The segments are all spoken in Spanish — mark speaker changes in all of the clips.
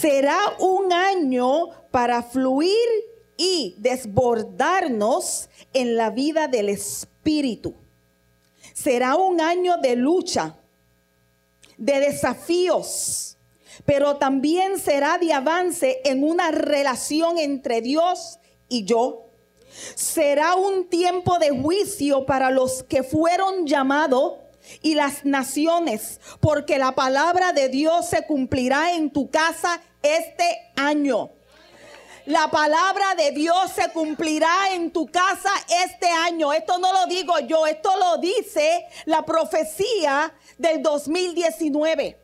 Speaker 1: Será un año para fluir y desbordarnos en la vida del Espíritu. Será un año de lucha, de desafíos, pero también será de avance en una relación entre Dios y yo. Será un tiempo de juicio para los que fueron llamados y las naciones, porque la palabra de Dios se cumplirá en tu casa este año. La palabra de Dios se cumplirá en tu casa este año. Esto no lo digo yo, esto lo dice la profecía del 2019.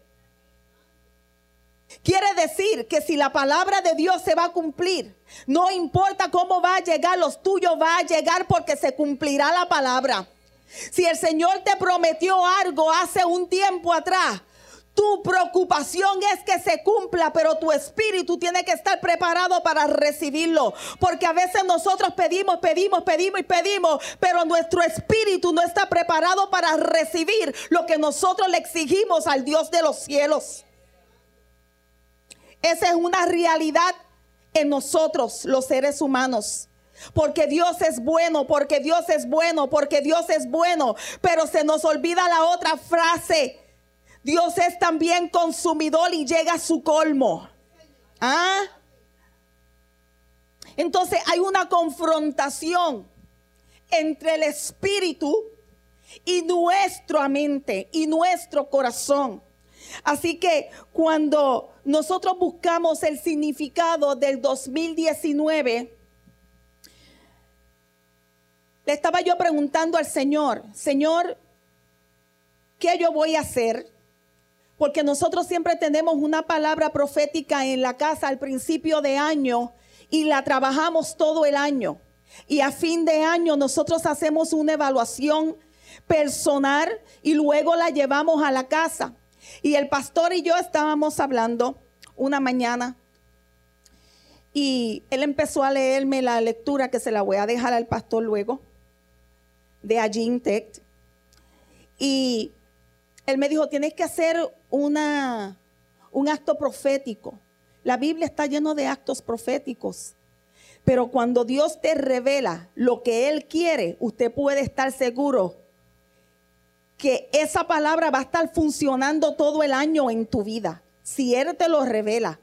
Speaker 1: Quiere decir que si la palabra de Dios se va a cumplir, no importa cómo va a llegar, los tuyos va a llegar porque se cumplirá la palabra. Si el Señor te prometió algo hace un tiempo atrás, tu preocupación es que se cumpla, pero tu espíritu tiene que estar preparado para recibirlo. Porque a veces nosotros pedimos, pedimos, pedimos y pedimos, pero nuestro espíritu no está preparado para recibir lo que nosotros le exigimos al Dios de los cielos. Esa es una realidad en nosotros, los seres humanos. Porque Dios es bueno, porque Dios es bueno, porque Dios es bueno. Pero se nos olvida la otra frase. Dios es también consumidor y llega a su colmo. ¿Ah? Entonces hay una confrontación entre el espíritu y nuestra mente y nuestro corazón. Así que cuando nosotros buscamos el significado del 2019, le estaba yo preguntando al Señor, Señor, ¿qué yo voy a hacer? Porque nosotros siempre tenemos una palabra profética en la casa al principio de año y la trabajamos todo el año. Y a fin de año nosotros hacemos una evaluación personal y luego la llevamos a la casa. Y el pastor y yo estábamos hablando una mañana y él empezó a leerme la lectura que se la voy a dejar al pastor luego de Ajintect. Y él me dijo, tienes que hacer una, un acto profético. La Biblia está lleno de actos proféticos. Pero cuando Dios te revela lo que Él quiere, usted puede estar seguro que esa palabra va a estar funcionando todo el año en tu vida. Si Él te lo revela.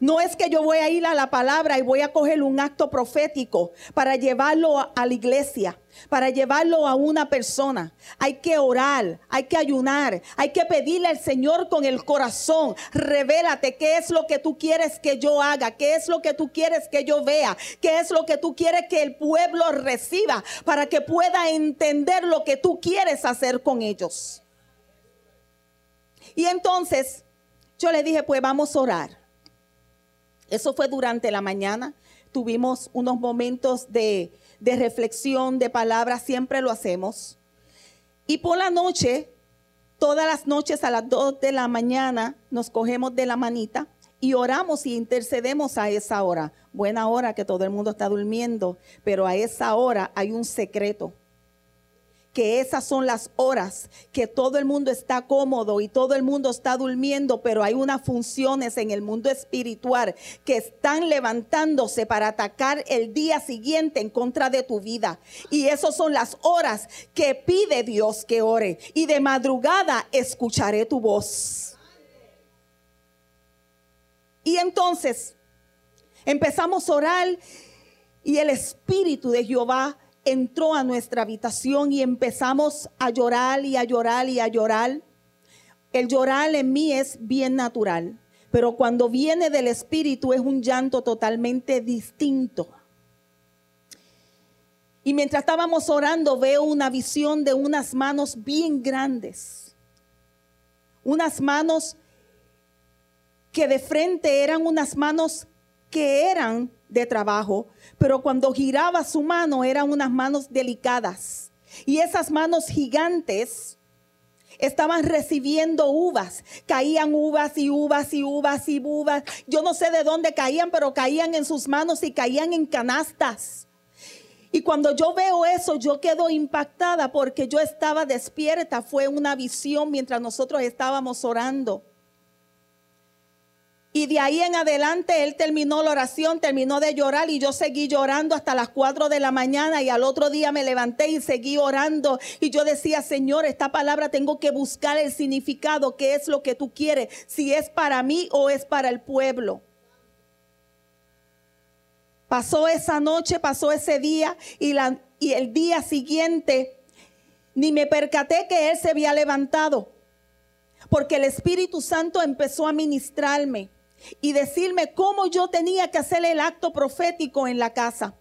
Speaker 1: No es que yo voy a ir a la palabra y voy a coger un acto profético para llevarlo a la iglesia, para llevarlo a una persona. Hay que orar, hay que ayunar, hay que pedirle al Señor con el corazón, revélate qué es lo que tú quieres que yo haga, qué es lo que tú quieres que yo vea, qué es lo que tú quieres que el pueblo reciba para que pueda entender lo que tú quieres hacer con ellos. Y entonces yo le dije, pues vamos a orar. Eso fue durante la mañana. Tuvimos unos momentos de, reflexión, de palabras, siempre lo hacemos. Y por la noche, todas las noches a las 2 de la mañana, nos cogemos de la manita y oramos y intercedemos a esa hora. Buena hora que todo el mundo está durmiendo, pero a esa hora hay un secreto que esas son las horas que todo el mundo está cómodo y todo el mundo está durmiendo, pero hay unas funciones en el mundo espiritual que están levantándose para atacar el día siguiente en contra de tu vida. Y esas son las horas que pide Dios que ore. Y de madrugada escucharé tu voz. Y entonces empezamos a orar y el Espíritu de Jehová entró a nuestra habitación y empezamos a llorar y a llorar y a llorar. El llorar en mí es bien natural, pero cuando viene del Espíritu es un llanto totalmente distinto. Y mientras estábamos orando veo una visión de unas manos bien grandes. Unas manos que de frente eran unas manos que eran de trabajo, pero cuando giraba su mano eran unas manos delicadas. Y esas manos gigantes estaban recibiendo uvas. Caían uvas y uvas y uvas y uvas. Yo no sé de dónde caían, pero caían en sus manos y caían en canastas. Y cuando yo veo eso, yo quedo impactada porque yo estaba despierta. Fue una visión mientras nosotros estábamos orando. Y de ahí en adelante él terminó la oración, terminó de llorar y yo seguí llorando hasta las 4 de la mañana y al otro día me levanté y seguí orando y yo decía, Señor, esta palabra tengo que buscar el significado, qué es lo que tú quieres, si es para mí o es para el pueblo. Pasó esa noche, pasó ese día y, la, y el día siguiente ni me percaté que él se había levantado porque el Espíritu Santo empezó a ministrarme y decirme cómo yo tenía que hacer el acto profético en la casa.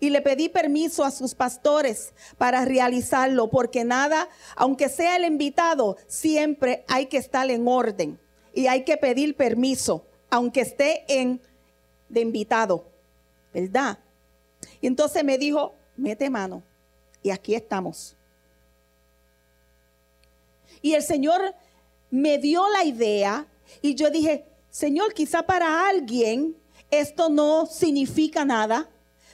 Speaker 1: Y le pedí permiso a sus pastores para realizarlo, porque nada, aunque sea el invitado, siempre hay que estar en orden y hay que pedir permiso, aunque esté en de invitado, ¿verdad? Y entonces me dijo, mete mano, y aquí estamos. Y el Señor me dio la idea y yo dije, Señor, quizá para alguien esto no significa nada,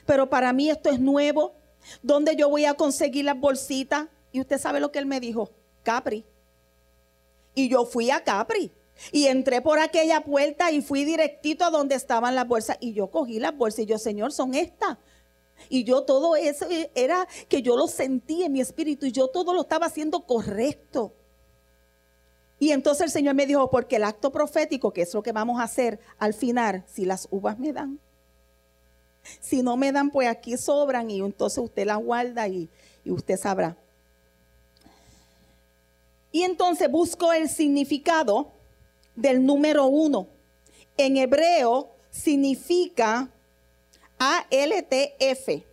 Speaker 1: pero para mí esto es nuevo. ¿Dónde yo voy a conseguir las bolsitas? Y usted sabe lo que él me dijo, Capri. Y yo fui a Capri. Y entré por aquella puerta y fui directito a donde estaban las bolsas. Y yo cogí las bolsas y yo, Señor, son estas. Y yo todo eso era que yo lo sentí en mi espíritu y yo todo lo estaba haciendo correcto. Y entonces el Señor me dijo, porque el acto profético, que es lo que vamos a hacer al final, si las uvas me dan, si no me dan, pues aquí sobran y entonces usted las guarda y, usted sabrá. Y entonces busco el significado del número uno. En hebreo significa ALTF.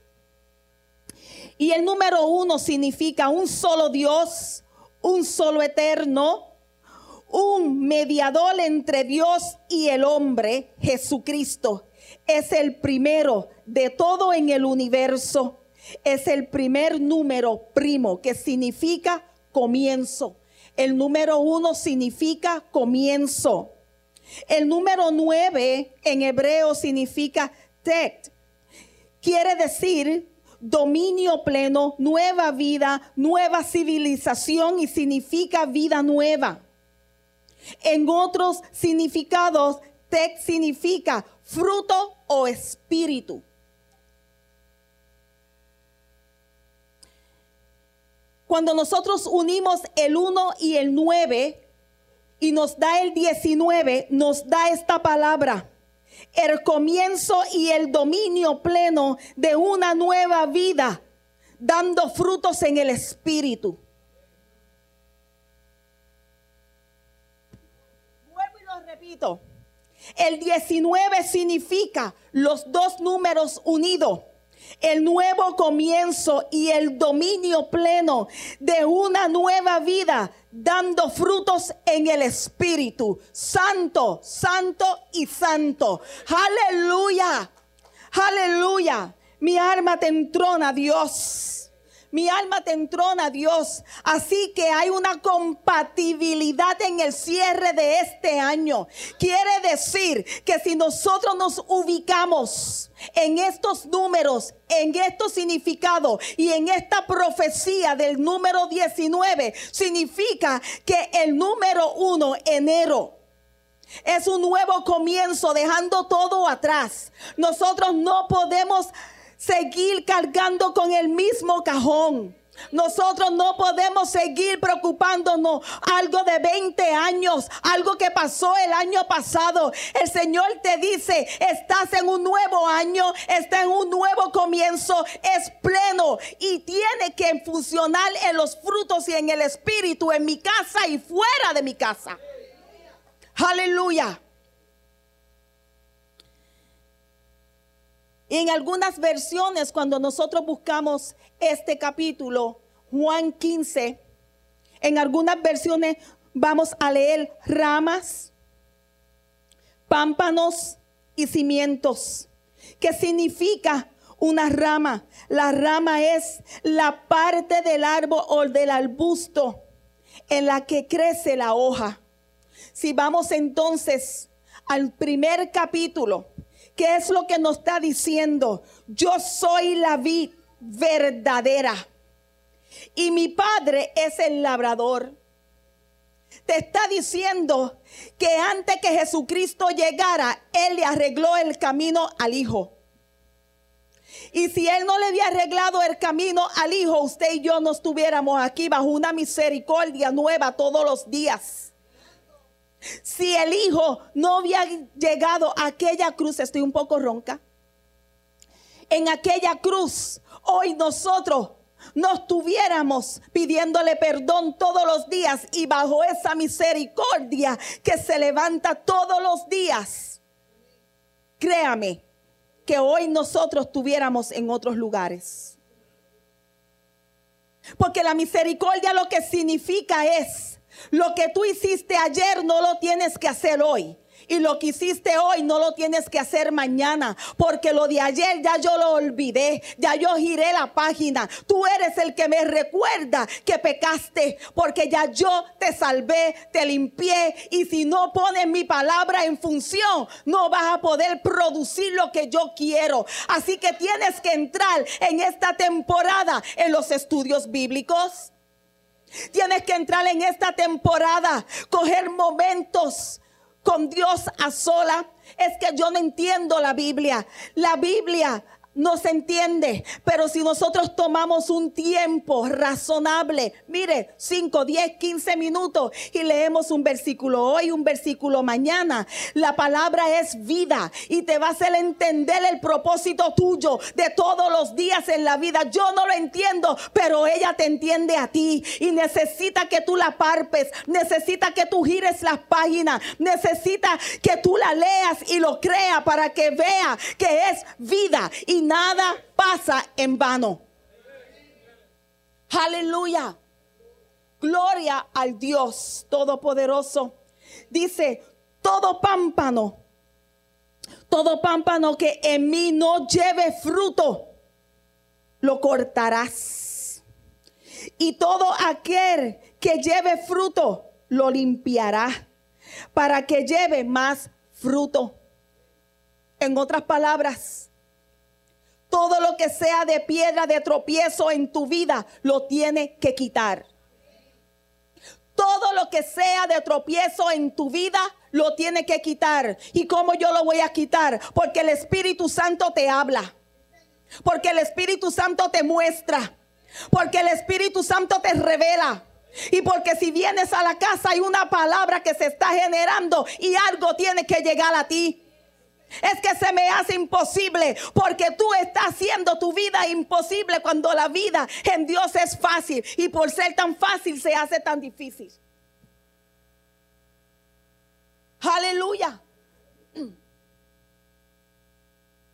Speaker 1: Y el número uno significa un solo Dios, un solo eterno, un mediador entre Dios y el hombre, Jesucristo. Es el primero de todo en el universo. Es el primer número primo que significa comienzo. El número uno significa comienzo. El número nueve en hebreo significa tet. Quiere decir dominio pleno, nueva vida, nueva civilización y significa vida nueva. En otros significados, tek significa fruto o espíritu. Cuando nosotros unimos el 1 y el 9 y nos da el 19, nos da esta palabra. El comienzo y el dominio pleno de una nueva vida, dando frutos en el espíritu. El 19 significa los dos números unidos. El nuevo comienzo y el dominio pleno de una nueva vida, dando frutos en el Espíritu. Santo, santo y santo. Aleluya, aleluya. Mi alma te entrona, Dios. Mi alma te entrona, Dios. Así que hay una compatibilidad en el cierre de este año. Quiere decir que si nosotros nos ubicamos en estos números, en estos significados y en esta profecía del número 19, significa que el número 1, enero, es un nuevo comienzo, dejando todo atrás. Nosotros no podemos seguir cargando con el mismo cajón. Nosotros no podemos seguir preocupándonos algo de 20 años, algo que pasó el año pasado. El Señor te dice, estás en un nuevo año, está en un nuevo comienzo, es pleno y tiene que funcionar en los frutos y en el espíritu, en mi casa y fuera de mi casa. Aleluya. En algunas versiones, cuando nosotros buscamos este capítulo, Juan 15, en algunas versiones vamos a leer ramas, pámpanos y cimientos. ¿Qué significa una rama? La rama es la parte del árbol o del arbusto en la que crece la hoja. Si vamos entonces al primer capítulo, ¿Qué es lo que nos está diciendo? Yo soy la vid verdadera. Y mi padre es el labrador. te está diciendo que antes que Jesucristo llegara, Él le arregló el camino al Hijo. Y si Él no le había arreglado el camino al Hijo, usted y yo no estuviéramos aquí bajo una misericordia nueva todos los días. Si el Hijo no había llegado a aquella cruz, estoy un poco ronca. En aquella cruz, hoy nosotros no estuviéramos pidiéndole perdón todos los días y bajo esa misericordia que se levanta todos los días. Créame que hoy nosotros estuviéramos en otros lugares. Porque la misericordia lo que significa es, lo que tú hiciste ayer no lo tienes que hacer hoy. Y lo que hiciste hoy no lo tienes que hacer mañana, porque lo de ayer ya yo lo olvidé, ya yo giré la página. Tú eres el que me recuerda que pecaste, porque ya yo te salvé, te limpié. Y si no pones mi palabra en función, no vas a poder producir lo que yo quiero. Así que tienes que entrar en esta temporada en los estudios bíblicos. Tienes que entrar en esta temporada, coger momentos con Dios a sola. Es que yo no entiendo la Biblia. La Biblia no se entiende. Pero si nosotros tomamos un tiempo razonable, mire, 5, 10, 15 minutos y leemos un versículo hoy, un versículo mañana, la palabra es vida y te va a hacer entender el propósito tuyo de todos los días en la vida. Yo no lo entiendo, pero ella te entiende a ti y necesita que tú la parpes, necesita que tú gires las páginas, necesita que tú la leas y lo creas para que vea que es vida y nada pasa en vano. Aleluya. Gloria al Dios Todopoderoso. Dice, todo pámpano, todo pámpano que en mí no lleve fruto, lo cortarás. Y todo aquel que lleve fruto, lo limpiará para que lleve más fruto. En otras palabras, todo lo que sea de piedra de tropiezo en tu vida lo tiene que quitar. Todo lo que sea de tropiezo en tu vida lo tiene que quitar. ¿Y cómo yo lo voy a quitar? Porque el Espíritu Santo te habla. Porque el Espíritu Santo te muestra. Porque el Espíritu Santo te revela. Y porque si vienes a la casa hay una palabra que se está generando y algo tiene que llegar a ti. Es que se me hace imposible porque tú estás haciendo tu vida imposible cuando la vida en Dios es fácil y por ser tan fácil se hace tan difícil. Aleluya.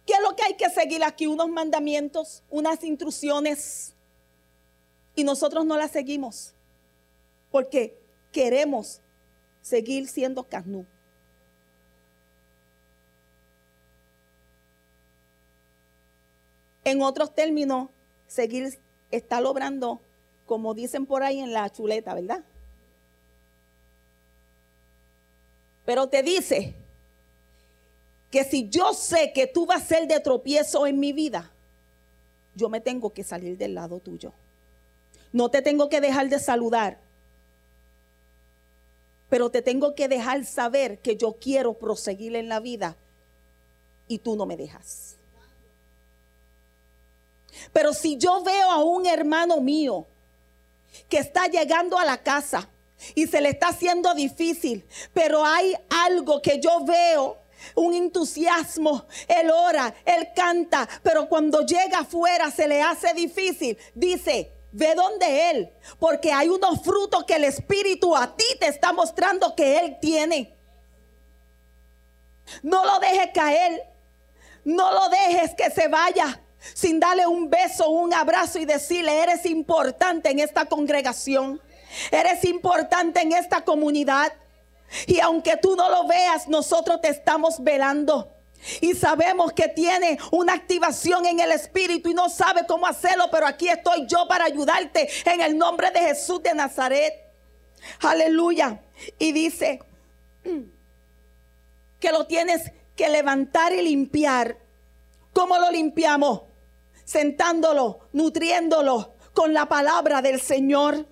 Speaker 1: ¿Qué es lo que hay que seguir aquí? Unos mandamientos, unas instrucciones. Y nosotros no las seguimos porque queremos seguir siendo carnú. En otros términos, seguir está logrando, como dicen por ahí en la chuleta, ¿verdad? Pero te dice que si yo sé que tú vas a ser de tropiezo en mi vida, yo me tengo que salir del lado tuyo. No te tengo que dejar de saludar, pero te tengo que dejar saber que yo quiero proseguir en la vida y tú no me dejas. Pero si yo veo a un hermano mío que está llegando a la casa y se le está haciendo difícil, pero hay algo que yo veo un entusiasmo. Él ora, él canta, pero cuando llega afuera se le hace difícil. Dice, ve donde él, porque hay unos frutos que el Espíritu a ti te está mostrando que él tiene. No lo dejes caer, no lo dejes que se vaya sin darle un beso, un abrazo y decirle, eres importante en esta congregación, eres importante en esta comunidad. Y aunque tú no lo veas, nosotros te estamos velando. Y sabemos que tiene una activación en el Espíritu y no sabe cómo hacerlo, pero aquí estoy yo para ayudarte en el nombre de Jesús de Nazaret. Aleluya. Y dice que lo tienes que levantar y limpiar. ¿Cómo lo limpiamos? Sentándolo, nutriéndolo con la palabra del Señor.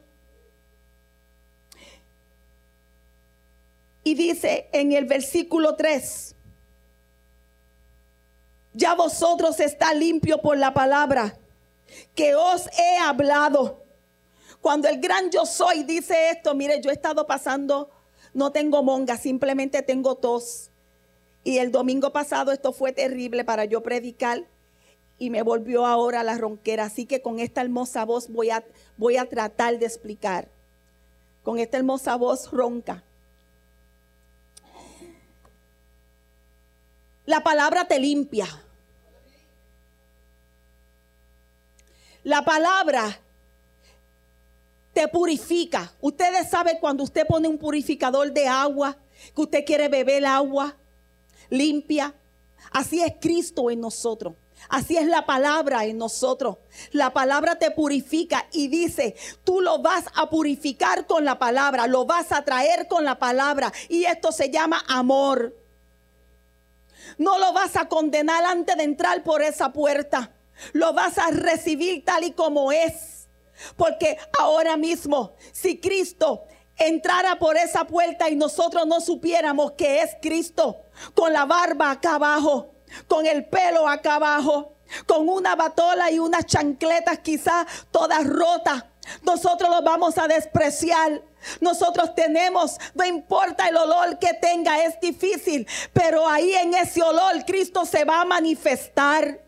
Speaker 1: Y dice en el versículo 3, ya vosotros está limpio por la palabra que os he hablado. Cuando el gran yo soy dice esto, mire, yo he estado pasando, no tengo monga, simplemente tengo tos. Y el domingo pasado esto fue terrible para yo predicar y me volvió ahora la ronquera. Así que con esta hermosa voz voy a, voy a tratar de explicar. Con esta hermosa voz ronca. La palabra te limpia. La palabra te purifica. Ustedes saben cuando usted pone un purificador de agua, que usted quiere beber agua limpia. Así es Cristo en nosotros. Así es la palabra en nosotros. La palabra te purifica y dice, tú lo vas a purificar con la palabra, lo vas a traer con la palabra. Y esto se llama amor. No lo vas a condenar antes de entrar por esa puerta. Lo vas a recibir tal y como es. Porque ahora mismo, si Cristo entrara por esa puerta y nosotros no supiéramos que es Cristo, con la barba acá abajo, con el pelo acá abajo, con una batola y unas chancletas quizás todas rotas, nosotros lo vamos a despreciar. Nosotros tenemos, no importa el olor que tenga, es difícil, pero ahí en ese olor Cristo se va a manifestar.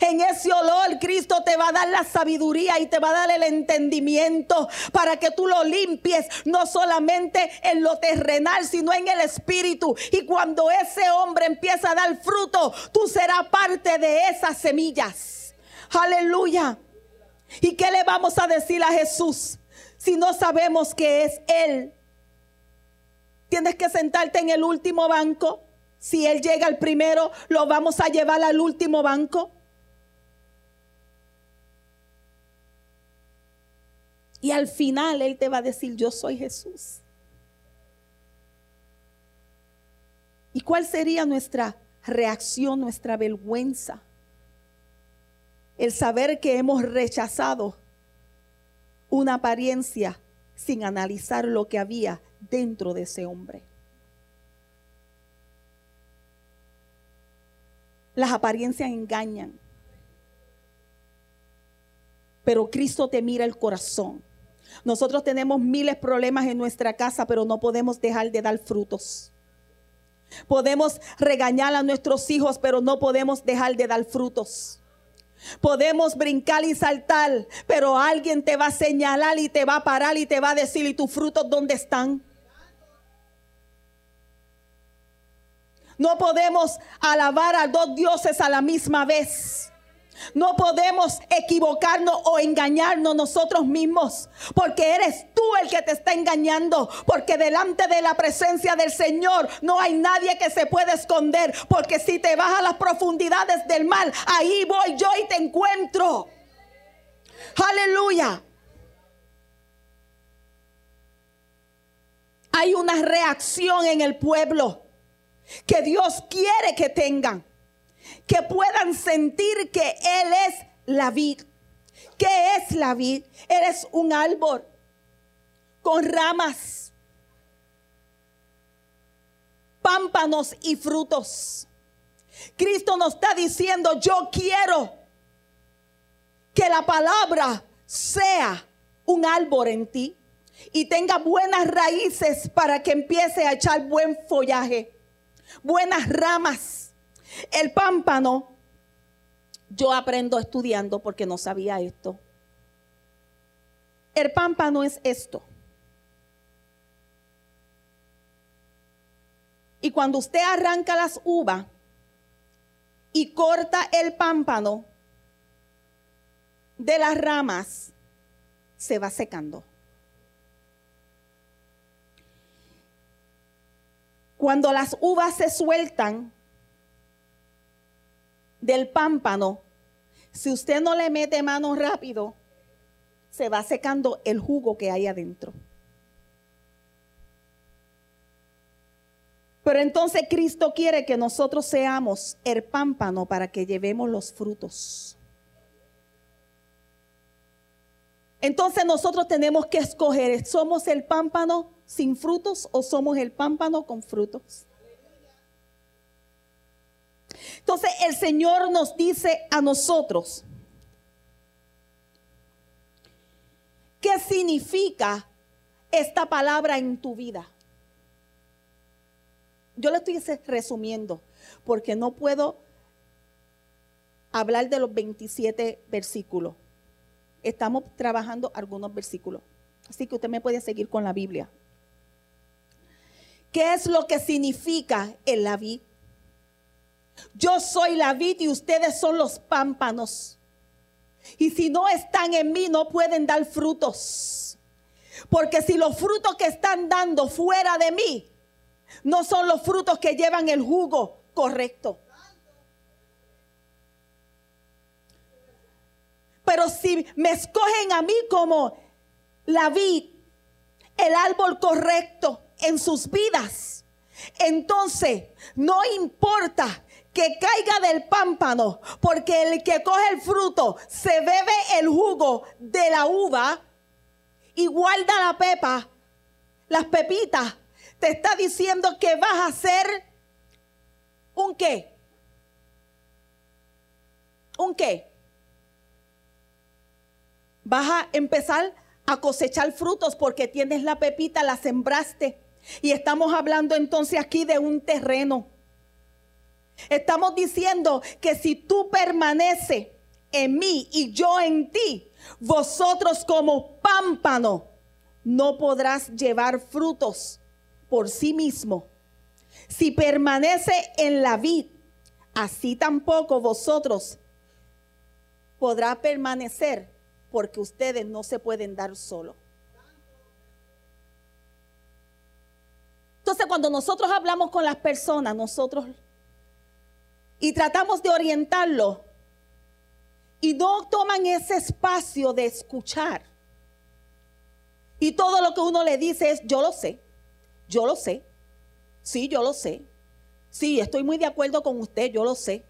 Speaker 1: En ese olor Cristo te va a dar la sabiduría y te va a dar el entendimiento para que tú lo limpies, no solamente en lo terrenal, sino en el espíritu. Y cuando ese hombre empieza a dar fruto, tú serás parte de esas semillas. Aleluya. ¿Y qué le vamos a decir a Jesús si no sabemos que es Él? Tienes que sentarte en el último banco. Si Él llega al primero, lo vamos a llevar al último banco. Y al final Él te va a decir, yo soy Jesús. ¿Y cuál sería nuestra reacción, nuestra vergüenza? El saber que hemos rechazado una apariencia sin analizar lo que había dentro de ese hombre. Las apariencias engañan. Pero Cristo te mira el corazón. Nosotros tenemos miles de problemas en nuestra casa, pero no podemos dejar de dar frutos. Podemos regañar a nuestros hijos, pero no podemos dejar de dar frutos. Podemos brincar y saltar, pero alguien te va a señalar y te va a parar y te va a decir, ¿y tus frutos dónde están? No podemos alabar a dos dioses a la misma vez. No podemos equivocarnos o engañarnos nosotros mismos, porque eres tú el que te está engañando, porque delante de la presencia del Señor no hay nadie que se pueda esconder, porque si te vas a las profundidades del mal, ahí voy yo y te encuentro. Aleluya. Hay una reacción en el pueblo que Dios quiere que tengan que puedan sentir que Él es la vid. ¿Qué es la vid? Eres un árbol con ramas, pámpanos y frutos. Cristo nos está diciendo, yo quiero que la palabra sea un árbol en ti y tenga buenas raíces para que empiece a echar buen follaje, buenas ramas el pámpano, yo aprendo estudiando porque no sabía esto. El pámpano es esto. Y cuando usted arranca las uvas y corta el pámpano de las ramas, se va secando. Cuando las uvas se sueltan, del pámpano, si usted no le mete mano rápido, se va secando el jugo que hay adentro. Pero entonces Cristo quiere que nosotros seamos el pámpano para que llevemos los frutos. Entonces nosotros tenemos que escoger, ¿somos el pámpano sin frutos o somos el pámpano con frutos. Entonces el Señor nos dice a nosotros, ¿qué significa esta palabra en tu vida? Yo le estoy resumiendo porque no puedo hablar de los 27 versículos. Estamos trabajando algunos versículos. Así que usted me puede seguir con la Biblia. ¿Qué es lo que significa el la vid? Yo soy la vid y ustedes son los pámpanos. Y si no están en mí, no pueden dar frutos. Porque si los frutos que están dando fuera de mí no son los frutos que llevan el jugo correcto. Pero si me escogen a mí como la vid, el árbol correcto en sus vidas, entonces no importa que caiga del pámpano, porque el que coge el fruto se bebe el jugo de la uva y guarda la pepa, las pepitas, te está diciendo que vas a hacer un qué. ¿Un qué? Vas a empezar a cosechar frutos porque tienes la pepita, la sembraste. Y estamos hablando entonces aquí de un terreno. Estamos diciendo que si tú permaneces en mí y yo en ti, vosotros como pámpano no podrás llevar frutos por sí mismo. Si permanece en la vid, así tampoco vosotros podrá permanecer porque ustedes no se pueden dar solo. Entonces cuando nosotros hablamos con las personas, nosotros y tratamos de orientarlo y no toman ese espacio de escuchar. Y todo lo que uno le dice es, yo lo sé, yo lo sé, sí, yo lo sé, sí, estoy muy de acuerdo con usted, yo lo sé.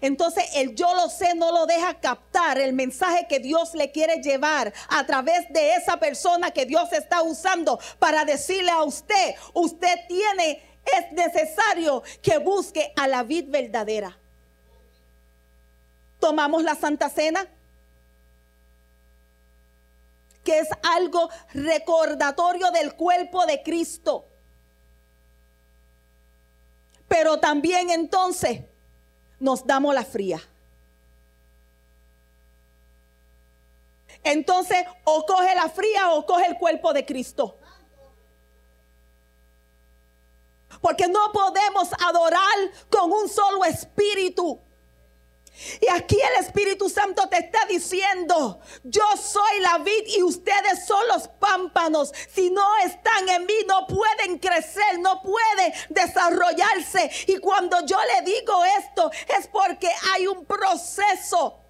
Speaker 1: Entonces el yo lo sé no lo deja captar el mensaje que Dios le quiere llevar a través de esa persona que Dios está usando para decirle a usted, usted tiene es necesario que busque a la vid verdadera. Tomamos la Santa Cena, que es algo recordatorio del cuerpo de Cristo. Pero también entonces nos damos la fría. Entonces, o coge la fría o coge el cuerpo de Cristo. Porque no podemos adorar con un solo espíritu. Y aquí el Espíritu Santo te está diciendo, yo soy la vid y ustedes son los pámpanos. Si no están en mí, no pueden crecer, no pueden desarrollarse. Y cuando yo le digo esto, es porque hay un proceso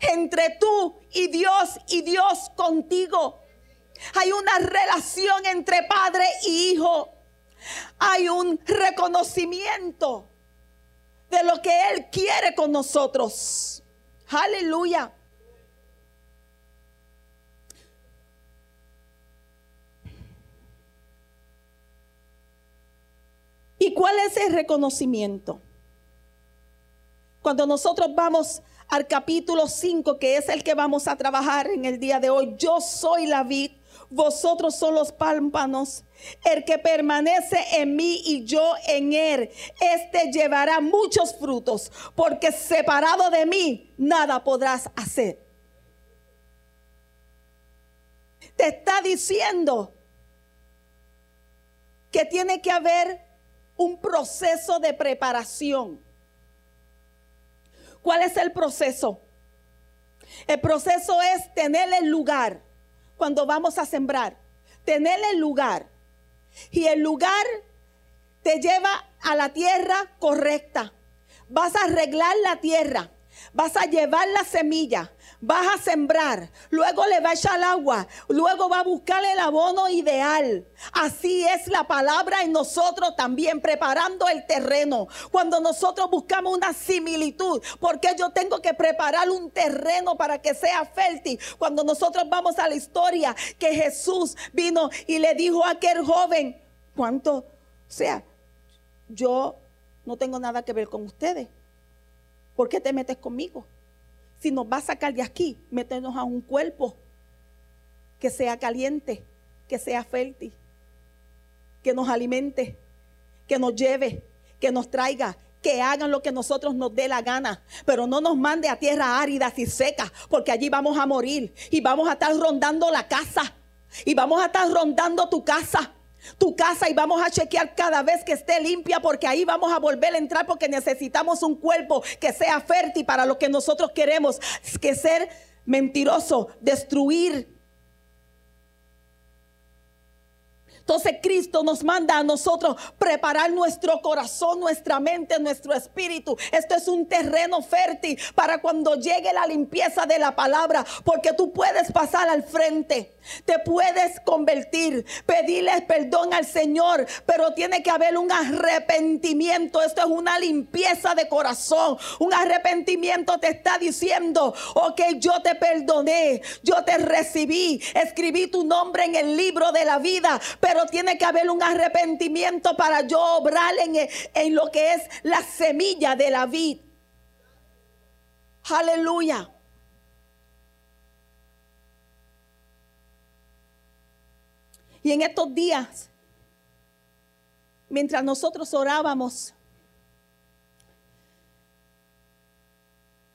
Speaker 1: entre tú y Dios y Dios contigo. Hay una relación entre padre y hijo hay un reconocimiento de lo que Él quiere con nosotros. Aleluya. ¿Y cuál es el reconocimiento? Cuando nosotros vamos al capítulo 5, que es el que vamos a trabajar en el día de hoy, yo soy la vid, vosotros son los pámpanos. El que permanece en mí y yo en él, este llevará muchos frutos, porque separado de mí nada podrás hacer. Te está diciendo que tiene que haber un proceso de preparación. ¿Cuál es el proceso? El proceso es tener el lugar cuando vamos a sembrar. Tener el lugar. Y el lugar te lleva a la tierra correcta. Vas a arreglar la tierra. Vas a llevar la semilla, vas a sembrar, luego le va a echar agua, luego va a buscar el abono ideal. Así es la palabra en nosotros también, preparando el terreno. Cuando nosotros buscamos una similitud, porque yo tengo que preparar un terreno para que sea fértil. Cuando nosotros vamos a la historia que Jesús vino y le dijo a aquel joven, ¿cuánto? O sea, yo no tengo nada que ver con ustedes. ¿Por qué te metes conmigo? Si nos va a sacar de aquí, métenos a un cuerpo que sea caliente, que sea fértil, que nos alimente, que nos lleve, que nos traiga, que hagan lo que nosotros nos dé la gana, pero no nos mande a tierra árida y seca, porque allí vamos a morir y vamos a estar rondando la casa y vamos a estar rondando tu casa tu casa y vamos a chequear cada vez que esté limpia porque ahí vamos a volver a entrar porque necesitamos un cuerpo que sea fértil para lo que nosotros queremos, que ser mentiroso, destruir Entonces Cristo nos manda a nosotros preparar nuestro corazón, nuestra mente, nuestro espíritu. Esto es un terreno fértil para cuando llegue la limpieza de la palabra, porque tú puedes pasar al frente. Te puedes convertir, pedirle perdón al Señor, pero tiene que haber un arrepentimiento. Esto es una limpieza de corazón. Un arrepentimiento te está diciendo, ok, yo te perdoné, yo te recibí, escribí tu nombre en el libro de la vida, pero pero tiene que haber un arrepentimiento para yo obrar en, en lo que es la semilla de la vid. Aleluya. Y en estos días, mientras nosotros orábamos,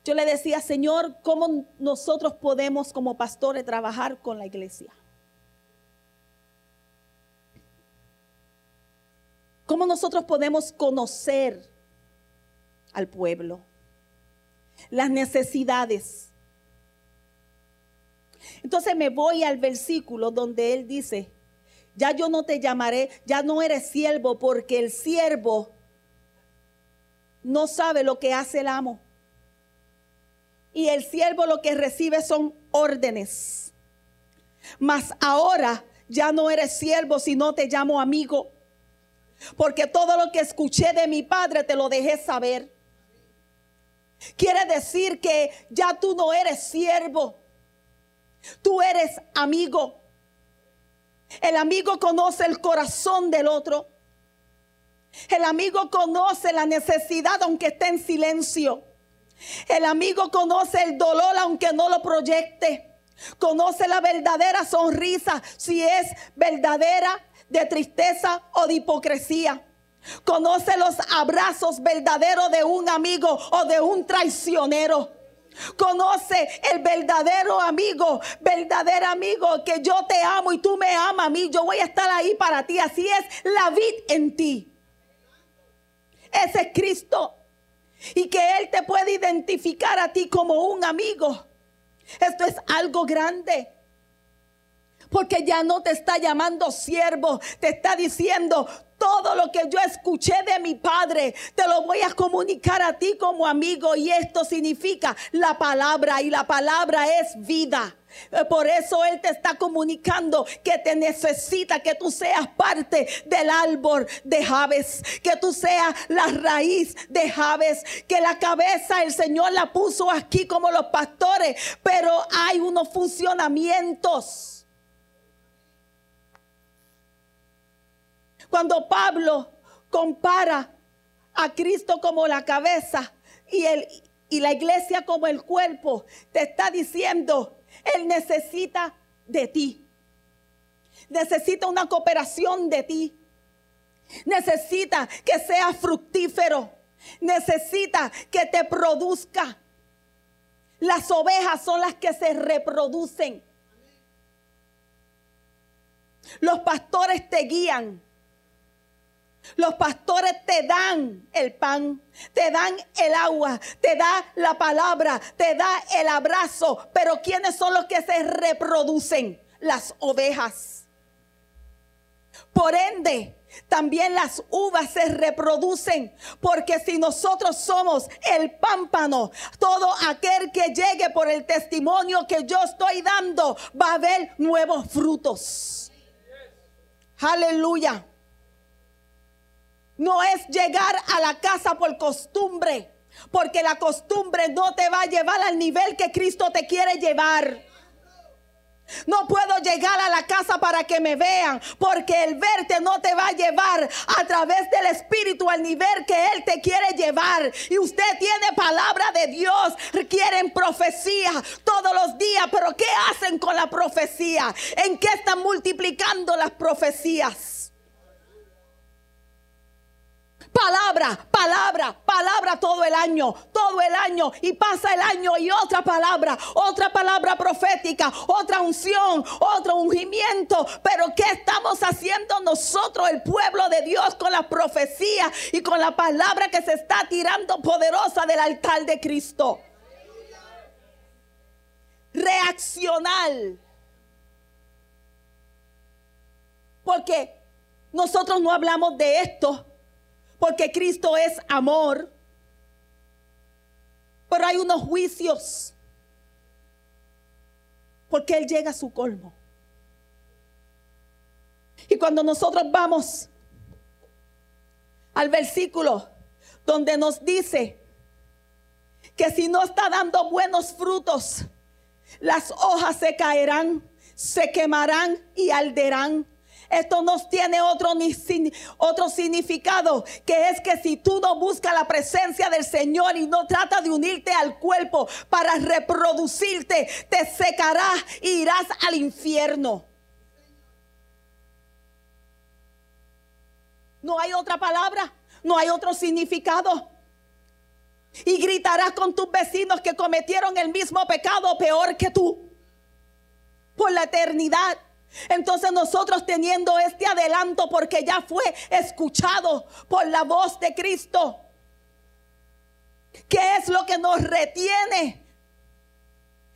Speaker 1: yo le decía, Señor, ¿cómo nosotros podemos como pastores trabajar con la iglesia? ¿Cómo nosotros podemos conocer al pueblo? Las necesidades. Entonces me voy al versículo donde él dice, ya yo no te llamaré, ya no eres siervo, porque el siervo no sabe lo que hace el amo. Y el siervo lo que recibe son órdenes. Mas ahora ya no eres siervo, sino te llamo amigo porque todo lo que escuché de mi padre te lo dejé saber. Quiere decir que ya tú no eres siervo, tú eres amigo. El amigo conoce el corazón del otro. El amigo conoce la necesidad aunque esté en silencio. El amigo conoce el dolor aunque no lo proyecte. Conoce la verdadera sonrisa si es verdadera de tristeza o de hipocresía. Conoce los abrazos verdaderos de un amigo o de un traicionero. Conoce el verdadero amigo, verdadero amigo que yo te amo y tú me amas a mí. Yo voy a estar ahí para ti. Así es la vid en ti. Ese es Cristo. Y que Él te puede identificar a ti como un amigo. Esto es algo grande. Porque ya no te está llamando siervo, te está diciendo, todo lo que yo escuché de mi padre, te lo voy a comunicar a ti como amigo. Y esto significa la palabra y la palabra es vida. Eh, por eso Él te está comunicando que te necesita que tú seas parte del árbol de Javes, que tú seas la raíz de Javes, que la cabeza el Señor la puso aquí como los pastores, pero hay unos funcionamientos Cuando Pablo compara a Cristo como la cabeza y, el, y la iglesia como el cuerpo, te está diciendo, Él necesita de ti. Necesita una cooperación de ti. Necesita que sea fructífero. Necesita que te produzca. Las ovejas son las que se reproducen. Los pastores te guían. Los pastores te dan el pan, te dan el agua, te da la palabra, te da el abrazo. Pero ¿quiénes son los que se reproducen? Las ovejas. Por ende, también las uvas se reproducen, porque si nosotros somos el pámpano, todo aquel que llegue por el testimonio que yo estoy dando va a haber nuevos frutos. Aleluya. No es llegar a la casa por costumbre, porque la costumbre no te va a llevar al nivel que Cristo te quiere llevar. No puedo llegar a la casa para que me vean, porque el verte no te va a llevar a través del Espíritu al nivel que Él te quiere llevar. Y usted tiene palabra de Dios, quieren profecía todos los días, pero ¿qué hacen con la profecía? ¿En qué están multiplicando las profecías? Palabra, palabra, palabra todo el año, todo el año. Y pasa el año y otra palabra, otra palabra profética, otra unción, otro ungimiento. Pero ¿qué estamos haciendo nosotros, el pueblo de Dios, con la profecía y con la palabra que se está tirando poderosa del altar de Cristo? Reaccionar. Porque nosotros no hablamos de esto porque Cristo es amor. Pero hay unos juicios, porque Él llega a su colmo. Y cuando nosotros vamos al versículo donde nos dice que si no está dando buenos frutos, las hojas se caerán, se quemarán y alderán. Esto nos tiene otro, otro significado, que es que si tú no buscas la presencia del Señor y no tratas de unirte al cuerpo para reproducirte, te secarás e irás al infierno. No hay otra palabra, no hay otro significado. Y gritarás con tus vecinos que cometieron el mismo pecado peor que tú por la eternidad. Entonces nosotros teniendo este adelanto porque ya fue escuchado por la voz de Cristo. ¿Qué es lo que nos retiene?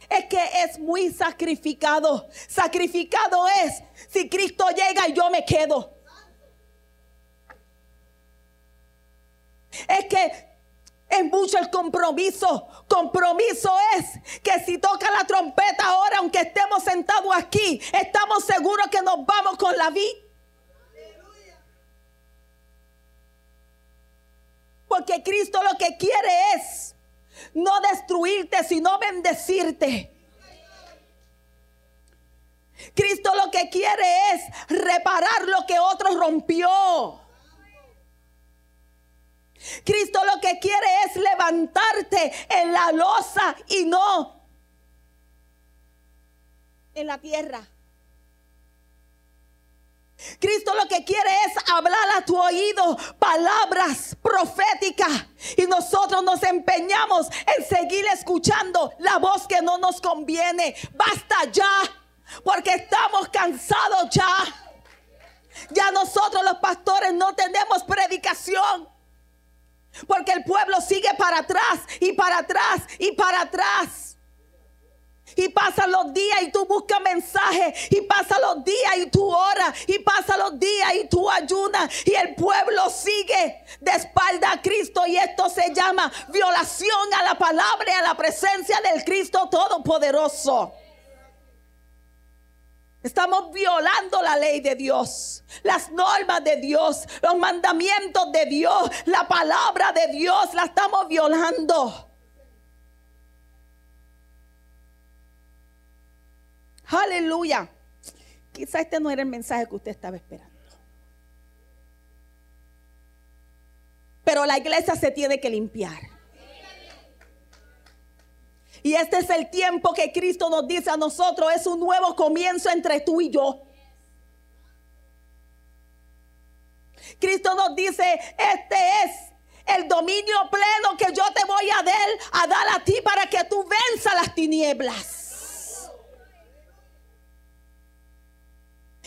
Speaker 1: Es que es muy sacrificado. Sacrificado es si Cristo llega y yo me quedo. Es que es mucho el compromiso. Compromiso es que si toca la trompeta ahora, aunque estemos sentados aquí, estamos seguros que nos vamos con la vida. Porque Cristo lo que quiere es no destruirte, sino bendecirte. Cristo lo que quiere es reparar lo que otro rompió. Cristo lo que en la losa y no en la tierra. Cristo lo que quiere es hablar a tu oído palabras proféticas. Y nosotros nos empeñamos en seguir escuchando la voz que no nos conviene. Basta ya, porque estamos cansados ya. Ya nosotros los pastores no tenemos predicación. Porque el pueblo sigue para atrás y para atrás y para atrás. Y pasan los días y tú buscas mensajes. Y pasan los días y tú oras. Y pasan los días y tú ayunas. Y el pueblo sigue de espalda a Cristo. Y esto se llama violación a la palabra y a la presencia del Cristo Todopoderoso. Estamos violando la ley de Dios, las normas de Dios, los mandamientos de Dios, la palabra de Dios, la estamos violando. Aleluya. Quizá este no era el mensaje que usted estaba esperando. Pero la iglesia se tiene que limpiar. Y este es el tiempo que Cristo nos dice a nosotros, es un nuevo comienzo entre tú y yo. Cristo nos dice, este es el dominio pleno que yo te voy a dar, a dar a ti para que tú venzas las tinieblas.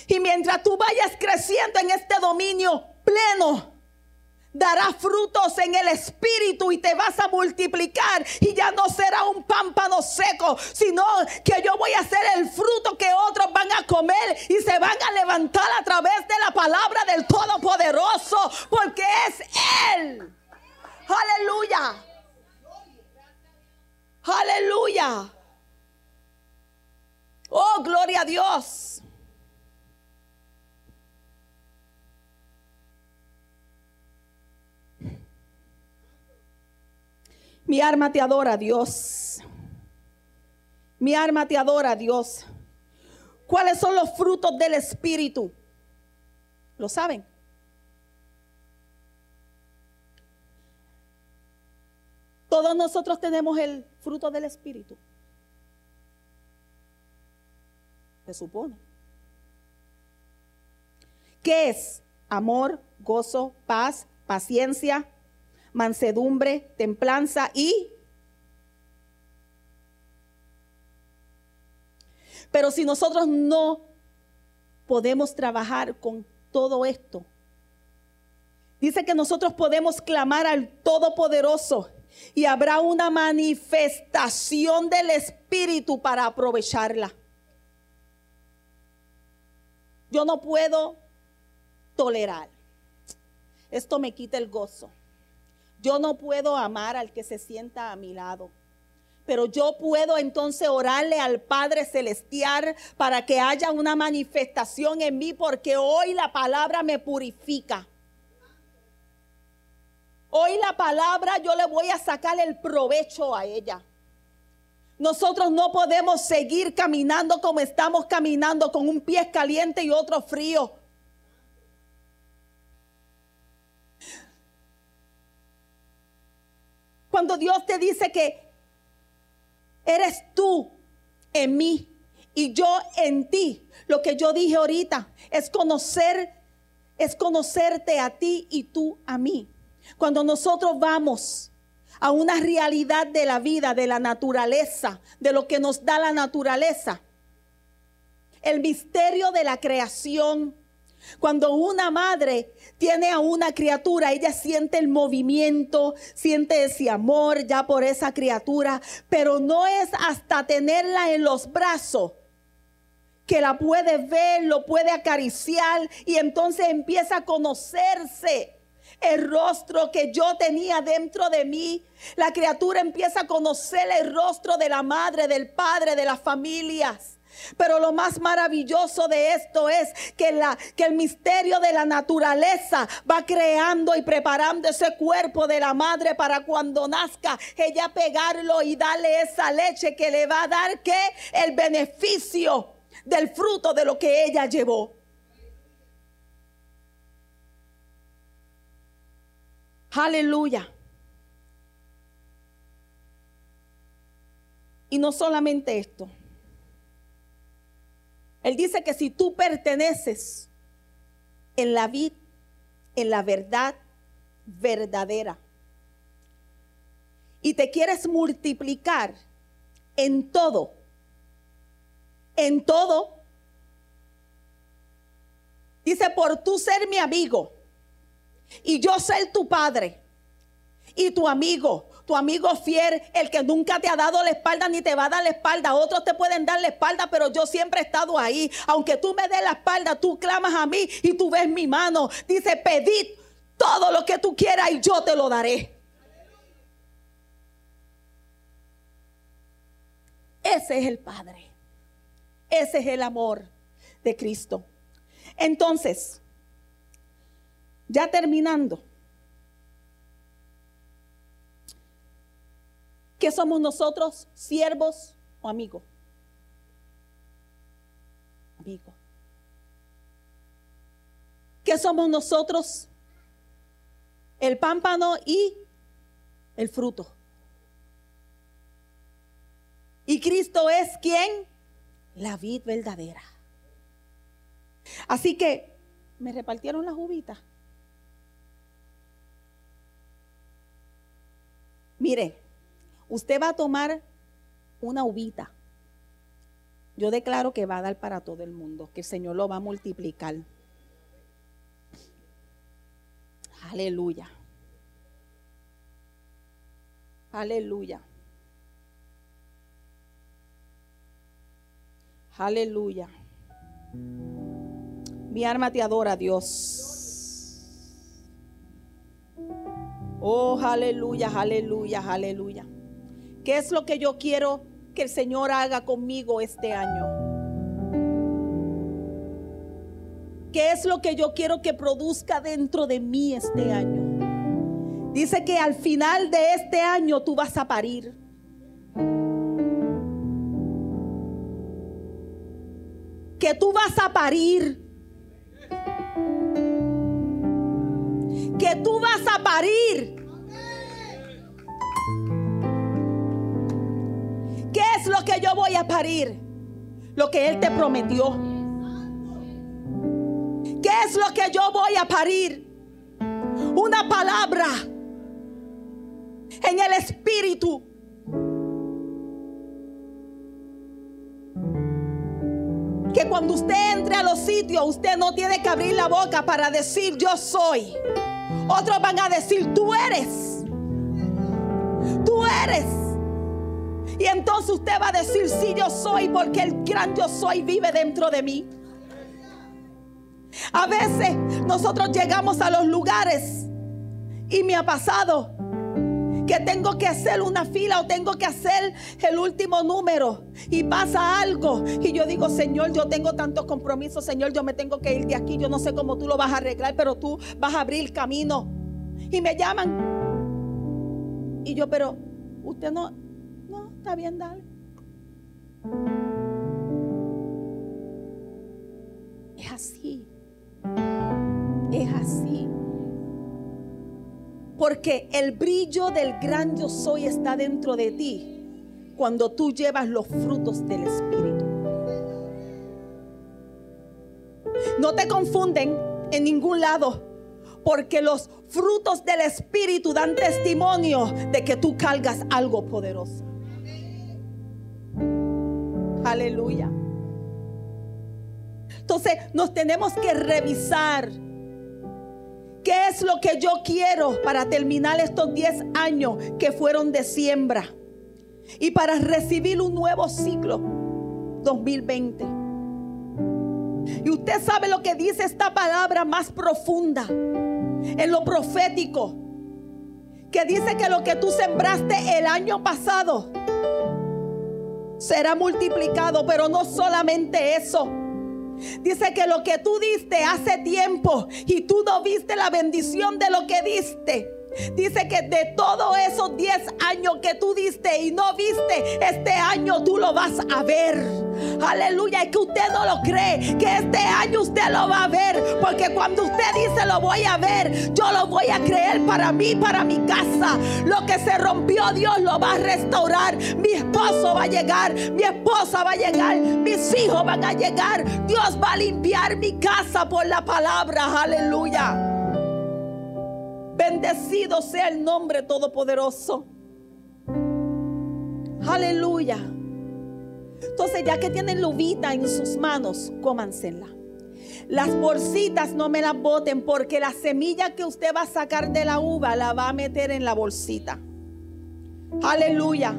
Speaker 1: Y mientras tú vayas creciendo en este dominio pleno, dará frutos en el espíritu y te vas a multiplicar y ya no será un pámpano seco, sino que yo voy a ser el fruto que otros van a comer y se van a levantar a través de la palabra del Todopoderoso, porque es Él. Aleluya. Aleluya. Oh, gloria a Dios. Mi alma te adora, Dios. Mi alma te adora, Dios. ¿Cuáles son los frutos del Espíritu? ¿Lo saben? Todos nosotros tenemos el fruto del Espíritu. Se supone. ¿Qué es? Amor, gozo, paz, paciencia, mansedumbre, templanza y... Pero si nosotros no podemos trabajar con todo esto, dice que nosotros podemos clamar al Todopoderoso y habrá una manifestación del Espíritu para aprovecharla. Yo no puedo tolerar. Esto me quita el gozo. Yo no puedo amar al que se sienta a mi lado. Pero yo puedo entonces orarle al Padre Celestial para que haya una manifestación en mí porque hoy la palabra me purifica. Hoy la palabra yo le voy a sacar el provecho a ella. Nosotros no podemos seguir caminando como estamos caminando con un pie caliente y otro frío. Cuando Dios te dice que eres tú en mí y yo en ti, lo que yo dije ahorita es conocer, es conocerte a ti y tú a mí. Cuando nosotros vamos a una realidad de la vida, de la naturaleza, de lo que nos da la naturaleza, el misterio de la creación, cuando una madre tiene a una criatura, ella siente el movimiento, siente ese amor ya por esa criatura, pero no es hasta tenerla en los brazos que la puede ver, lo puede acariciar y entonces empieza a conocerse el rostro que yo tenía dentro de mí. La criatura empieza a conocer el rostro de la madre, del padre, de las familias. Pero lo más maravilloso de esto es que, la, que el misterio de la naturaleza va creando y preparando ese cuerpo de la madre para cuando nazca, ella pegarlo y darle esa leche que le va a dar que el beneficio del fruto de lo que ella llevó. Aleluya. Y no solamente esto. Él dice que si tú perteneces en la vida, en la verdad verdadera, y te quieres multiplicar en todo, en todo, dice, por tú ser mi amigo, y yo ser tu padre y tu amigo, tu amigo fiel, el que nunca te ha dado la espalda ni te va a dar la espalda. Otros te pueden dar la espalda, pero yo siempre he estado ahí. Aunque tú me des la espalda, tú clamas a mí y tú ves mi mano. Dice, pedid todo lo que tú quieras y yo te lo daré. Ese es el Padre. Ese es el amor de Cristo. Entonces, ya terminando. ¿Qué somos nosotros? ¿Siervos o amigos? Amigos. ¿Qué somos nosotros? El pámpano y el fruto. Y Cristo es quien? La vid verdadera. Así que me repartieron las uvitas. Mire, usted va a tomar una uvita. Yo declaro que va a dar para todo el mundo, que el Señor lo va a multiplicar. Aleluya. Aleluya. Aleluya. Mi alma te adora, Dios. Oh, aleluya, aleluya, aleluya. ¿Qué es lo que yo quiero que el Señor haga conmigo este año? ¿Qué es lo que yo quiero que produzca dentro de mí este año? Dice que al final de este año tú vas a parir. Que tú vas a parir. Que tú vas a parir. Que yo voy a parir? Lo que Él te prometió. ¿Qué es lo que yo voy a parir? Una palabra en el Espíritu. Que cuando usted entre a los sitios, usted no tiene que abrir la boca para decir yo soy. Otros van a decir tú eres. Tú eres. Y entonces usted va a decir sí yo soy porque el gran yo soy vive dentro de mí. A veces nosotros llegamos a los lugares y me ha pasado que tengo que hacer una fila o tengo que hacer el último número y pasa algo y yo digo, Señor, yo tengo tantos compromisos, Señor, yo me tengo que ir de aquí, yo no sé cómo tú lo vas a arreglar, pero tú vas a abrir camino. Y me llaman. Y yo, pero usted no, está bien, dale. Es así. Es así. Porque el brillo del gran yo soy está dentro de ti cuando tú llevas los frutos del Espíritu. No te confunden en ningún lado, porque los frutos del Espíritu dan testimonio de que tú cargas algo poderoso. Aleluya. Entonces nos tenemos que revisar qué es lo que yo quiero para terminar estos 10 años que fueron de siembra y para recibir un nuevo ciclo 2020. Y usted sabe lo que dice esta palabra más profunda en lo profético, que dice que lo que tú sembraste el año pasado será multiplicado, pero no solamente eso. Dice que lo que tú diste hace tiempo y tú no viste la bendición de lo que diste. Dice que de todos esos 10 años que tú diste y no viste, este año tú lo vas a ver. Aleluya. Y que usted no lo cree, que este año usted lo va a ver. Porque cuando usted dice lo voy a ver, yo lo voy a creer para mí, para mi casa. Lo que se rompió, Dios lo va a restaurar. Mi esposo va a llegar, mi esposa va a llegar, mis hijos van a llegar. Dios va a limpiar mi casa por la palabra. Aleluya. Bendecido sea el nombre todopoderoso. Aleluya. Entonces, ya que tienen la uvita en sus manos, cómansela. Las bolsitas no me las boten porque la semilla que usted va a sacar de la uva la va a meter en la bolsita. Aleluya.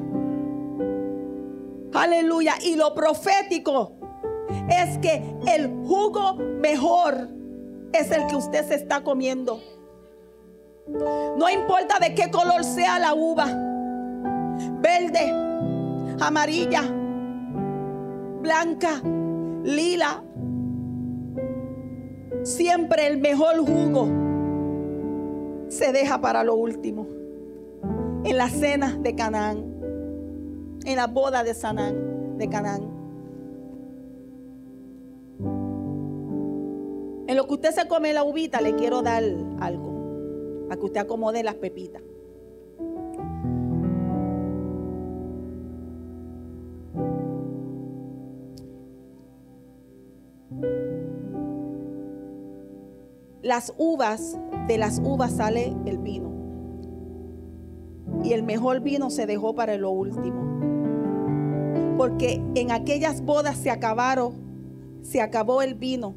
Speaker 1: Aleluya. Y lo profético es que el jugo mejor es el que usted se está comiendo. No importa de qué color sea la uva. Verde, amarilla, blanca, lila. Siempre el mejor jugo se deja para lo último. En la cena de Canaán. En la boda de Sanán, de Canaán. En lo que usted se come la uvita, le quiero dar algo para que usted acomode las pepitas. Las uvas, de las uvas sale el vino. Y el mejor vino se dejó para lo último. Porque en aquellas bodas se acabaron, se acabó el vino.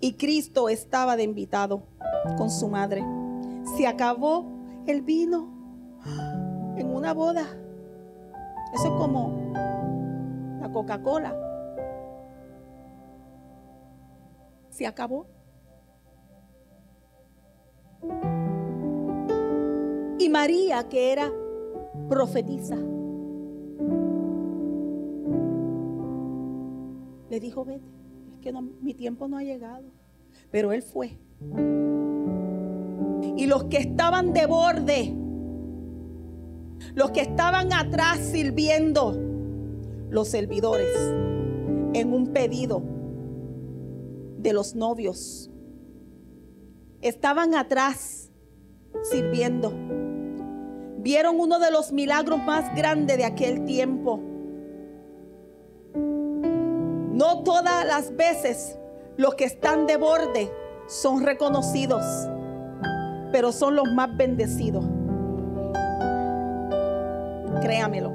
Speaker 1: Y Cristo estaba de invitado con su madre se acabó el vino. en una boda. Eso es como la Coca-Cola. Se acabó. Y María, que era profetisa, le dijo, vete, es que mi tiempo no ha llegado. Pero él fue. Y los que estaban de borde, los que estaban atrás sirviendo, los servidores, en un pedido de los novios, estaban atrás sirviendo. Vieron uno de los milagros más grandes de aquel tiempo. No todas las veces los que están de borde son reconocidos, pero son los más bendecidos. Créamelo.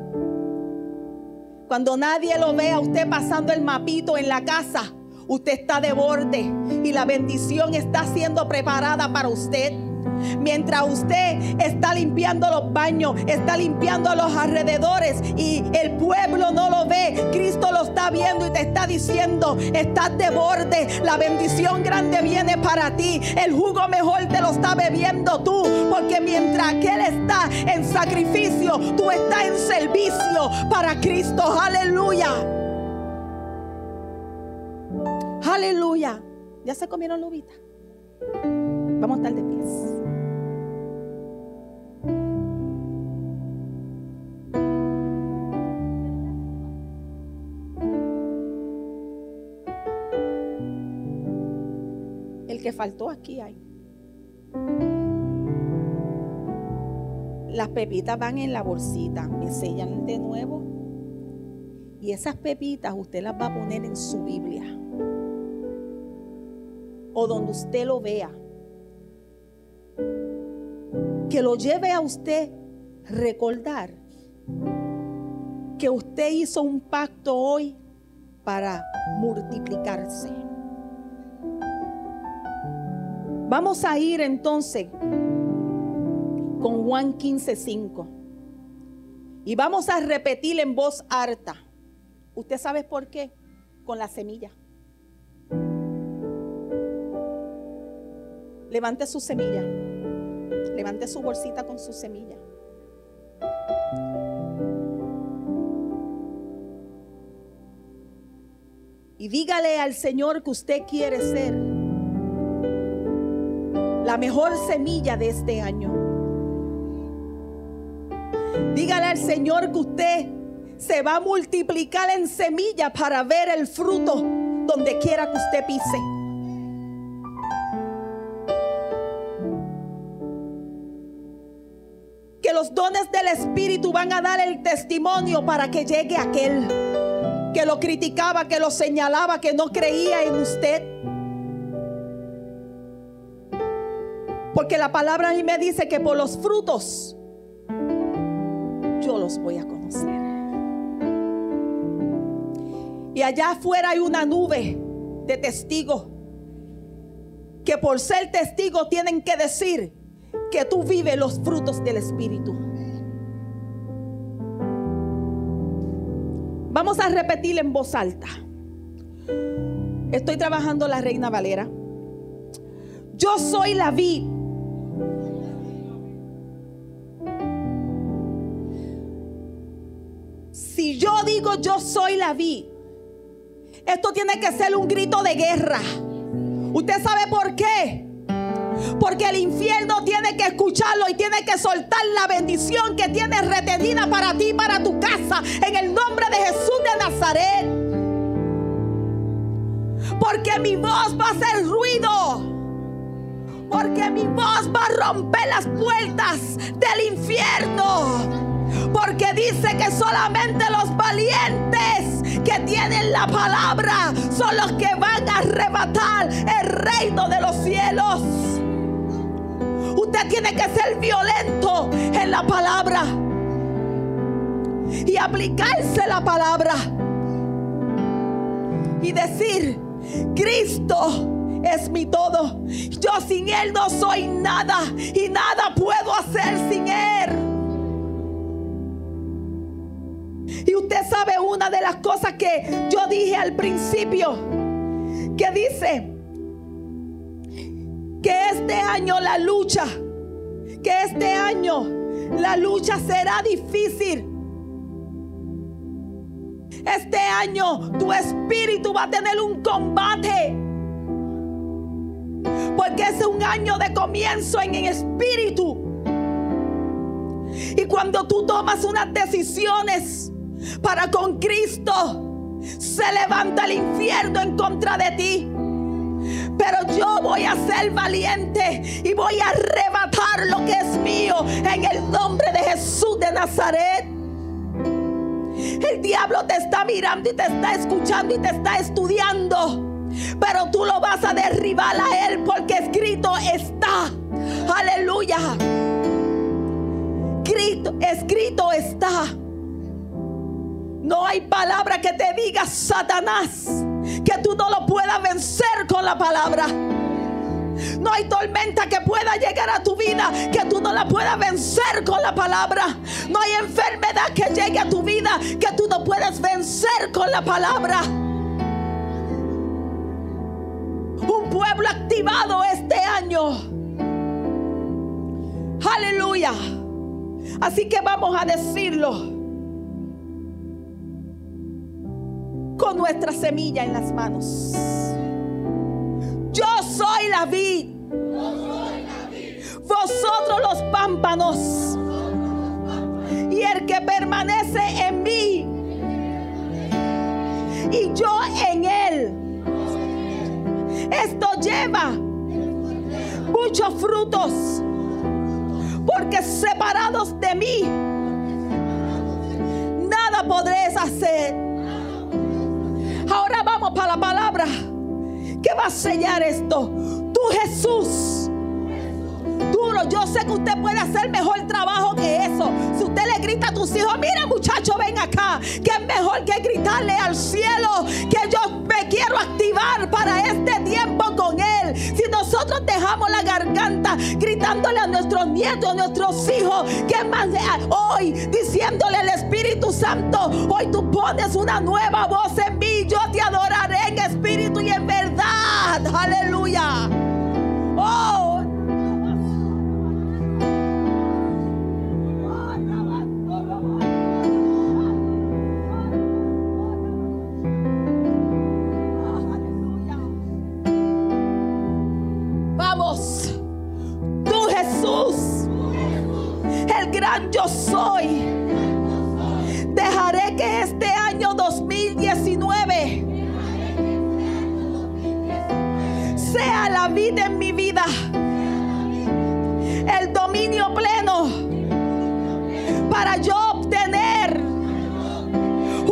Speaker 1: Cuando nadie lo ve a usted pasando el mapito en la casa, usted está de borde y la bendición está siendo preparada para usted. Mientras usted está limpiando los baños, está limpiando los alrededores y el pueblo no lo ve, Cristo lo está viendo y te está diciendo, estás de borde, la bendición grande viene para ti, el jugo mejor te lo está bebiendo tú, porque mientras que Él está en sacrificio, tú estás en servicio para Cristo, aleluya. Aleluya. ¿Ya se comieron lubita? Vamos a estar de pies. Que faltó aquí hay. Las pepitas van en la bolsita, me sellan de nuevo. Y esas pepitas usted las va a poner en su Biblia. O donde usted lo vea. Que lo lleve a usted recordar que usted hizo un pacto hoy para multiplicarse. Vamos a ir entonces con Juan 15:5. Y vamos a repetir en voz alta. ¿Usted sabe por qué? Con la semilla. Levante su semilla. Levante su bolsita con su semilla. Y dígale al Señor que usted quiere ser la mejor semilla de este año. Dígale al Señor que usted se va a multiplicar en semilla para ver el fruto donde quiera que usted pise. Que los dones del Espíritu van a dar el testimonio para que llegue aquel que lo criticaba, que lo señalaba, que no creía en usted. Porque la palabra a mí me dice que por los frutos yo los voy a conocer. Y allá afuera hay una nube de testigos que por ser testigos tienen que decir que tú vives los frutos del Espíritu. Vamos a repetir en voz alta. Estoy trabajando la Reina Valera. Yo soy la vid Si yo digo yo soy la vid, esto tiene que ser un grito de guerra. ¿Usted sabe por qué? Porque el infierno tiene que escucharlo y tiene que soltar la bendición que tiene retenida para ti, para tu casa, en el nombre de Jesús de Nazaret. Porque mi voz va a hacer ruido. Porque mi voz va a romper las puertas del infierno. Porque dice que solamente los valientes que tienen la palabra son los que van a arrebatar el reino de los cielos. Usted tiene que ser violento en la palabra y aplicarse la palabra y decir, Cristo es mi todo. Yo sin Él no soy nada y nada puedo hacer sin Él. Usted sabe una de las cosas que yo dije al principio, que dice que este año la lucha, que este año la lucha será difícil. Este año tu espíritu va a tener un combate. Porque es un año de comienzo en el espíritu. Y cuando tú tomas unas decisiones para con Cristo, se levanta el infierno en contra de ti. Pero yo voy a ser valiente y voy a arrebatar lo que es mío en el nombre de Jesús de Nazaret. El diablo te está mirando y te está escuchando y te está estudiando. Pero tú lo vas a derribar a él porque escrito está. Aleluya. Escrito, escrito está. No hay palabra que te diga Satanás que tú no lo puedas vencer con la palabra. No hay tormenta que pueda llegar a tu vida que tú no la puedas vencer con la palabra. No hay enfermedad que llegue a tu vida que tú no puedas vencer con la palabra. Un pueblo activado este año. Aleluya. Así que vamos a decirlo con nuestra semilla en las manos. Yo soy la vid. Vosotros los pámpanos. Y el que permanece en mí. Y yo en él. Esto lleva muchos frutos. Porque separados de mí, nada podréis hacer. Ahora vamos para la palabra que va a sellar esto. Tú Jesús. Duro, yo sé que usted puede hacer mejor trabajo que eso. Si usted le grita a tus hijos, mira muchacho, ven acá, que es mejor que gritarle al cielo que yo me quiero activar para este nosotros la garganta gritándole a nuestros nietos, a nuestros hijos, que más hoy diciéndole al Espíritu Santo, hoy tú pones una nueva voz en mí, yo te adoraré en espíritu y en verdad. Aleluya. Oh. Gran yo soy. Dejaré que este año 2019 sea la vida en mi vida. El dominio pleno para yo obtener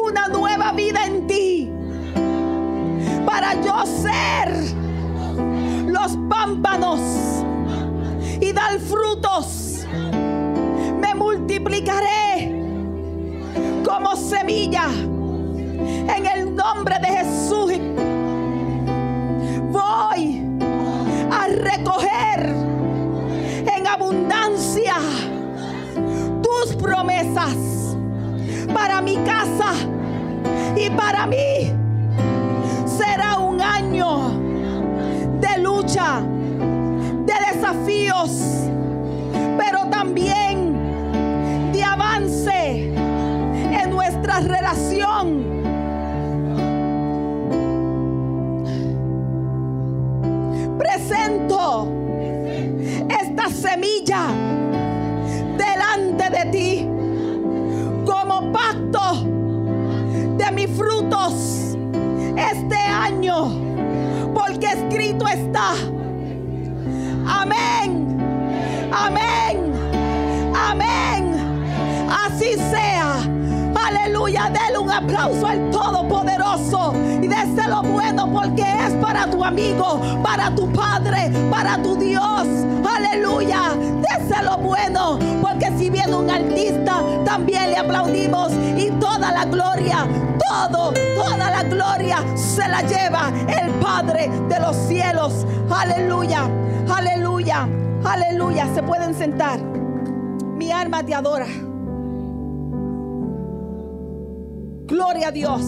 Speaker 1: una nueva vida en ti. Para yo ser los pámpanos y dar frutos. Como semilla en el nombre de Jesús. Voy a recoger en abundancia tus promesas para mi casa y para mí. Aplauso al Todopoderoso. Y déselo bueno porque es para tu amigo, para tu Padre, para tu Dios. Aleluya. Déselo bueno porque si viene un artista, también le aplaudimos. Y toda la gloria, todo, toda la gloria se la lleva el Padre de los cielos. Aleluya. Aleluya. Aleluya. Se pueden sentar. Mi alma te adora. Gloria a Dios.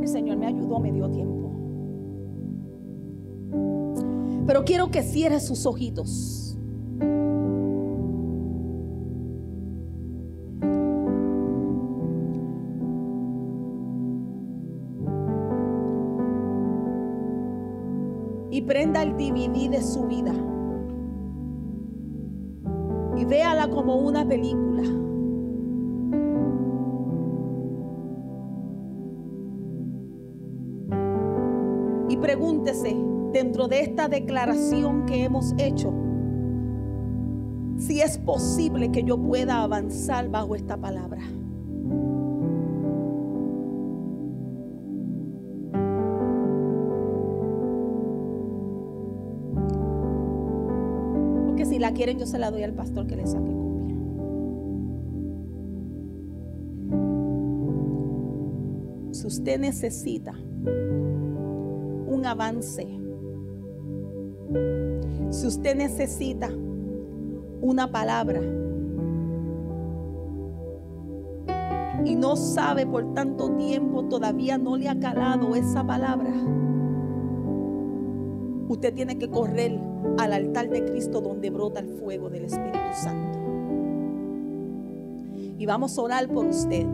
Speaker 1: El Señor me ayudó, me dio tiempo. Pero quiero que cierre sus ojitos. Y prenda el DVD de su vida. Como una película. Y pregúntese dentro de esta declaración que hemos hecho, si es posible que yo pueda avanzar bajo esta palabra. Porque si la quieren yo se la doy al pastor que le saque Si usted necesita un avance, si usted necesita una palabra y no sabe por tanto tiempo, todavía no le ha calado esa palabra, usted tiene que correr al altar de Cristo donde brota el fuego del Espíritu Santo. Y vamos a orar por usted.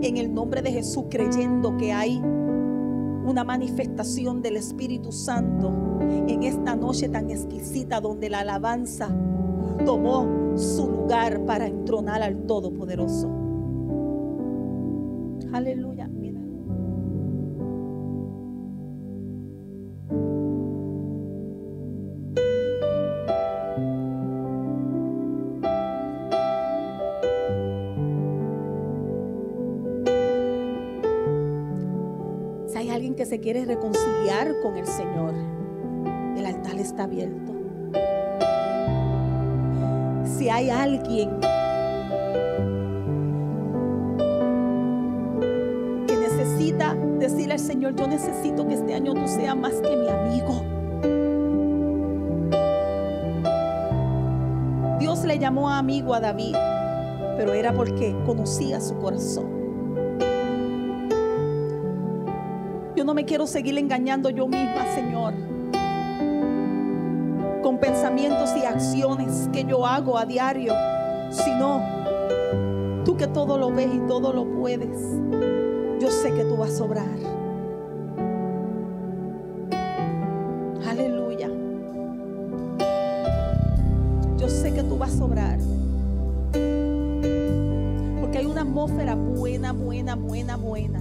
Speaker 1: En el nombre de Jesús, creyendo que hay una manifestación del Espíritu Santo en esta noche tan exquisita donde la alabanza tomó su lugar para entronar al Todopoderoso. Aleluya. Abierto. Si hay alguien que necesita decirle al Señor, yo necesito que este año tú seas más que mi amigo. Dios le llamó amigo a David, pero era porque conocía su corazón. Yo no me quiero seguir engañando yo misma, Señor, pensamientos y acciones que yo hago a diario, sino tú que todo lo ves y todo lo puedes, yo sé que tú vas a obrar. Aleluya. Yo sé que tú vas a obrar. Porque hay una atmósfera buena, buena, buena, buena.